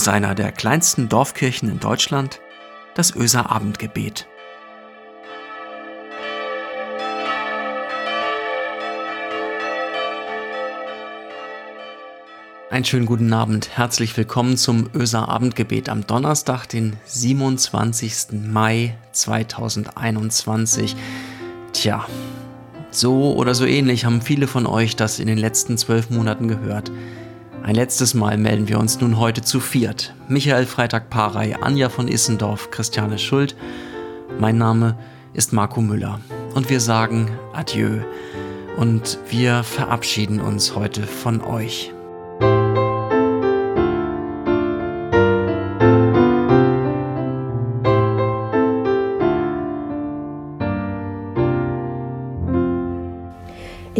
aus einer der kleinsten Dorfkirchen in Deutschland, das Öser Abendgebet. Einen schönen guten Abend. Herzlich willkommen zum Öser Abendgebet am Donnerstag, den 27. Mai 2021. Tja, so oder so ähnlich haben viele von euch das in den letzten zwölf Monaten gehört. Ein letztes Mal melden wir uns nun heute zu viert. Michael Freitag-Parey, Anja von Issendorf, Christiane Schuld. Mein Name ist Marco Müller. Und wir sagen Adieu. Und wir verabschieden uns heute von euch.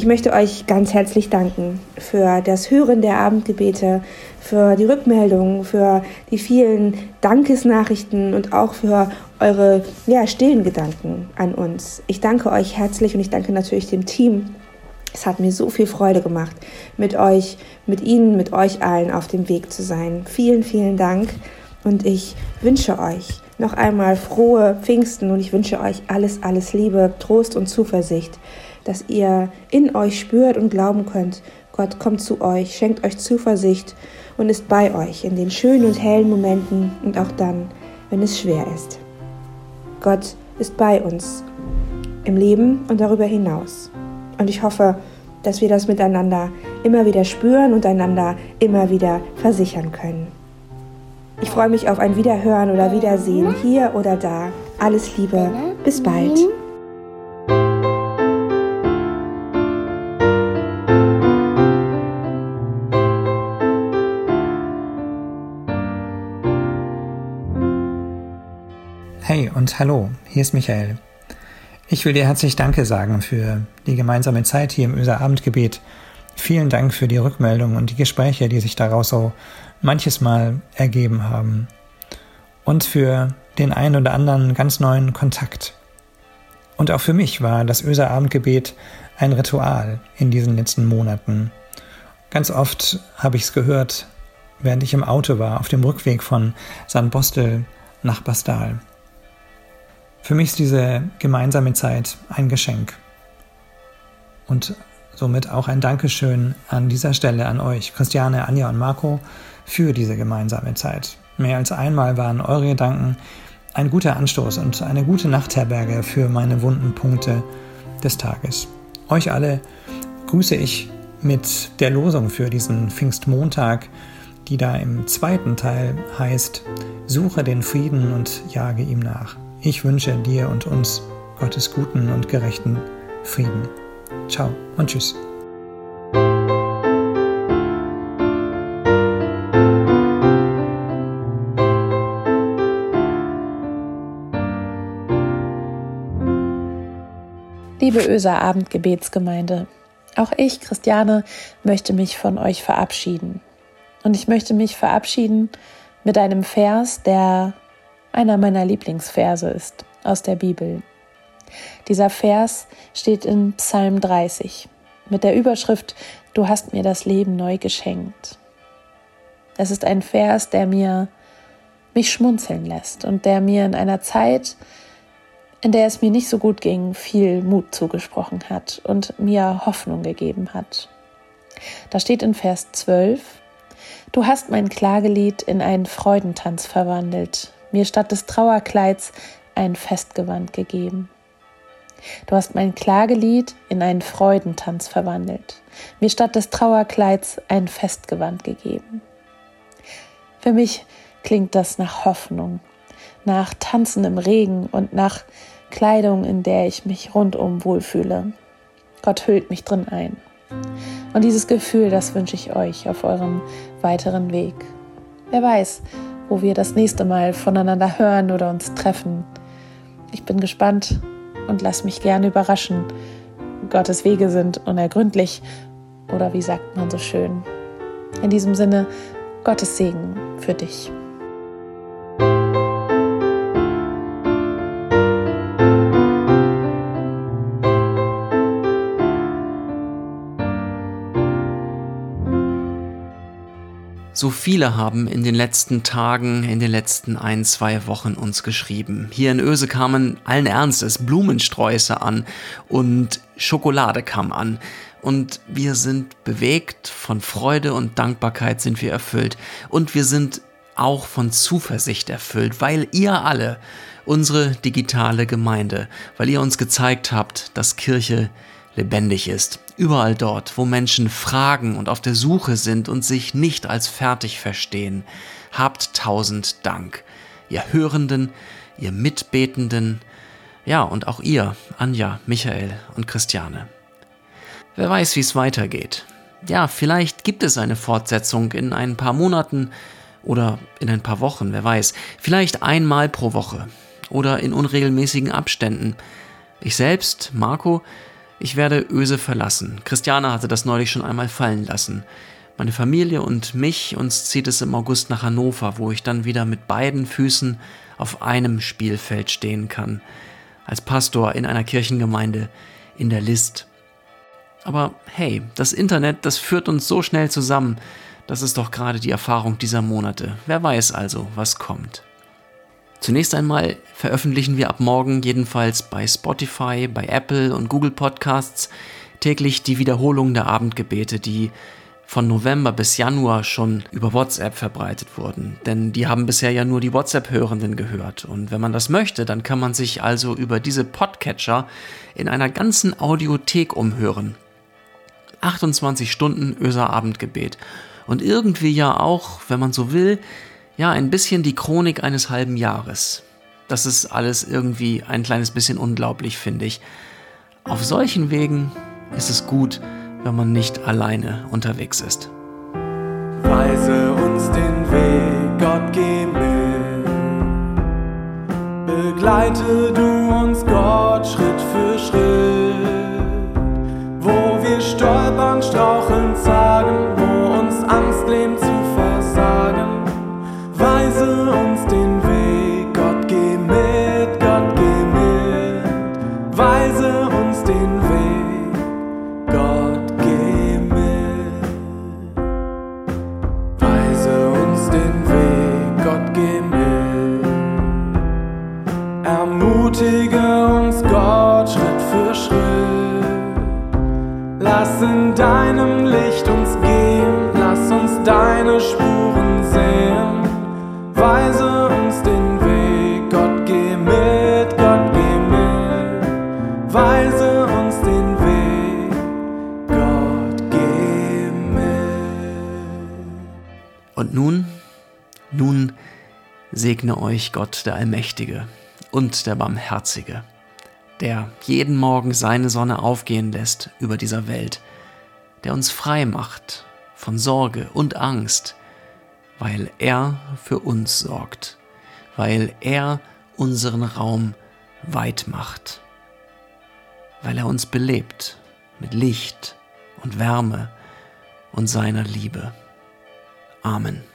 Ich möchte euch ganz herzlich danken für das Hören der Abendgebete, für die Rückmeldungen, für die vielen Dankesnachrichten und auch für eure ja, stillen Gedanken an uns. Ich danke euch herzlich und ich danke natürlich dem Team. Es hat mir so viel Freude gemacht, mit euch, mit Ihnen, mit euch allen auf dem Weg zu sein. Vielen, vielen Dank und ich wünsche euch noch einmal frohe Pfingsten und ich wünsche euch alles, alles Liebe, Trost und Zuversicht dass ihr in euch spürt und glauben könnt, Gott kommt zu euch, schenkt euch Zuversicht und ist bei euch in den schönen und hellen Momenten und auch dann, wenn es schwer ist. Gott ist bei uns im Leben und darüber hinaus. Und ich hoffe, dass wir das miteinander immer wieder spüren und einander immer wieder versichern können. Ich freue mich auf ein Wiederhören oder Wiedersehen hier oder da. Alles Liebe, bis bald. Und hallo, hier ist Michael. Ich will dir herzlich Danke sagen für die gemeinsame Zeit hier im Öser Abendgebet. Vielen Dank für die Rückmeldung und die Gespräche, die sich daraus so manches Mal ergeben haben. Und für den einen oder anderen ganz neuen Kontakt. Und auch für mich war das Öser Abendgebet ein Ritual in diesen letzten Monaten. Ganz oft habe ich es gehört, während ich im Auto war, auf dem Rückweg von San Bostel nach Bastal. Für mich ist diese gemeinsame Zeit ein Geschenk. Und somit auch ein Dankeschön an dieser Stelle an euch, Christiane, Anja und Marco, für diese gemeinsame Zeit. Mehr als einmal waren eure Gedanken ein guter Anstoß und eine gute Nachtherberge für meine wunden Punkte des Tages. Euch alle grüße ich mit der Losung für diesen Pfingstmontag, die da im zweiten Teil heißt, suche den Frieden und jage ihm nach. Ich wünsche dir und uns Gottes guten und gerechten Frieden. Ciao und tschüss. Liebe Öser Abendgebetsgemeinde, auch ich, Christiane, möchte mich von euch verabschieden. Und ich möchte mich verabschieden mit einem Vers, der einer meiner Lieblingsverse ist aus der Bibel. Dieser Vers steht in Psalm 30 mit der Überschrift Du hast mir das Leben neu geschenkt. Es ist ein Vers, der mir mich schmunzeln lässt und der mir in einer Zeit, in der es mir nicht so gut ging, viel Mut zugesprochen hat und mir Hoffnung gegeben hat. Da steht in Vers 12, Du hast mein Klagelied in einen Freudentanz verwandelt, mir statt des Trauerkleids ein Festgewand gegeben. Du hast mein Klagelied in einen Freudentanz verwandelt, mir statt des Trauerkleids ein Festgewand gegeben. Für mich klingt das nach Hoffnung, nach Tanzen im Regen und nach Kleidung, in der ich mich rundum wohlfühle. Gott hüllt mich drin ein. Und dieses Gefühl, das wünsche ich euch auf eurem weiteren Weg. Wer weiß, wo wir das nächste Mal voneinander hören oder uns treffen. Ich bin gespannt und lass mich gerne überraschen. Gottes Wege sind unergründlich oder wie sagt man so schön. In diesem Sinne, Gottes Segen für dich. So viele haben in den letzten Tagen, in den letzten ein, zwei Wochen uns geschrieben. Hier in Öse kamen allen Ernstes Blumensträuße an und Schokolade kam an. Und wir sind bewegt, von Freude und Dankbarkeit sind wir erfüllt. Und wir sind auch von Zuversicht erfüllt, weil ihr alle, unsere digitale Gemeinde, weil ihr uns gezeigt habt, dass Kirche lebendig ist. Überall dort, wo Menschen fragen und auf der Suche sind und sich nicht als fertig verstehen, habt tausend Dank. Ihr Hörenden, ihr Mitbetenden, ja und auch ihr, Anja, Michael und Christiane. Wer weiß, wie es weitergeht. Ja, vielleicht gibt es eine Fortsetzung in ein paar Monaten oder in ein paar Wochen, wer weiß. Vielleicht einmal pro Woche oder in unregelmäßigen Abständen. Ich selbst, Marco, ich werde Öse verlassen. Christiane hatte das neulich schon einmal fallen lassen. Meine Familie und mich, uns zieht es im August nach Hannover, wo ich dann wieder mit beiden Füßen auf einem Spielfeld stehen kann. Als Pastor in einer Kirchengemeinde in der List. Aber hey, das Internet, das führt uns so schnell zusammen. Das ist doch gerade die Erfahrung dieser Monate. Wer weiß also, was kommt. Zunächst einmal veröffentlichen wir ab morgen jedenfalls bei Spotify, bei Apple und Google Podcasts täglich die Wiederholung der Abendgebete, die von November bis Januar schon über WhatsApp verbreitet wurden. Denn die haben bisher ja nur die WhatsApp-Hörenden gehört. Und wenn man das möchte, dann kann man sich also über diese Podcatcher in einer ganzen Audiothek umhören. 28 Stunden Öser Abendgebet. Und irgendwie ja auch, wenn man so will, ja, ein bisschen die Chronik eines halben Jahres. Das ist alles irgendwie ein kleines bisschen unglaublich, finde ich. Auf solchen Wegen ist es gut, wenn man nicht alleine unterwegs ist. Weise uns den Weg, Gott geh mit. Begleite du uns, Gott, Schritt für Schritt. Weise uns den Weg, Gott geh mit. Weise uns den Weg, Gott geh mit. Ermutige uns, Gott, Schritt für Schritt. Lass in deinem Licht uns gehen, lass uns deine Spuren sehen. Weise Und nun, nun segne euch Gott der Allmächtige und der Barmherzige, der jeden Morgen seine Sonne aufgehen lässt über dieser Welt, der uns frei macht von Sorge und Angst, weil er für uns sorgt, weil er unseren Raum weit macht, weil er uns belebt mit Licht und Wärme und seiner Liebe. Amen.